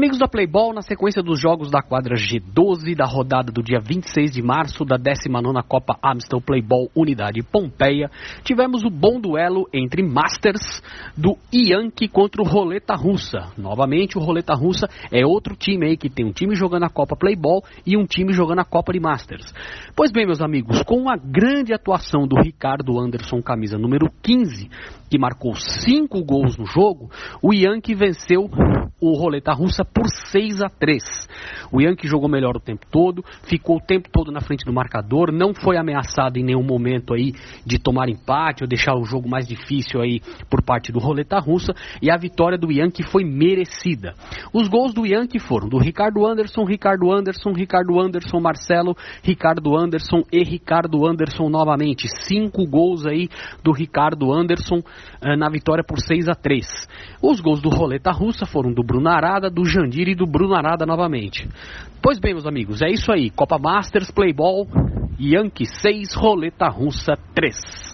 Amigos da Playball, na sequência dos jogos da quadra G12 da rodada do dia 26 de março da 19ª Copa Amstel Playball Unidade Pompeia, tivemos o bom duelo entre Masters do Yankee contra o Roleta Russa. Novamente, o Roleta Russa é outro time aí que tem um time jogando a Copa Playball e um time jogando a Copa de Masters. Pois bem, meus amigos, com a grande atuação do Ricardo Anderson, camisa número 15, que marcou cinco gols no jogo, o Yankee venceu o Roleta Russa por 6 a 3. O Yankee jogou melhor o tempo todo, ficou o tempo todo na frente do marcador, não foi ameaçado em nenhum momento aí de tomar empate ou deixar o jogo mais difícil aí por parte do Roleta Russa e a vitória do Yankee foi merecida. Os gols do Yankee foram do Ricardo Anderson, Ricardo Anderson, Ricardo Anderson, Marcelo, Ricardo Anderson e Ricardo Anderson novamente. Cinco gols aí do Ricardo Anderson eh, na vitória por 6 a 3. Os gols do Roleta Russa foram do Bruno Arada, do Jandir e do Bruno Arada novamente. Pois bem, meus amigos, é isso aí. Copa Masters, Playball, Yankee 6, Roleta Russa 3.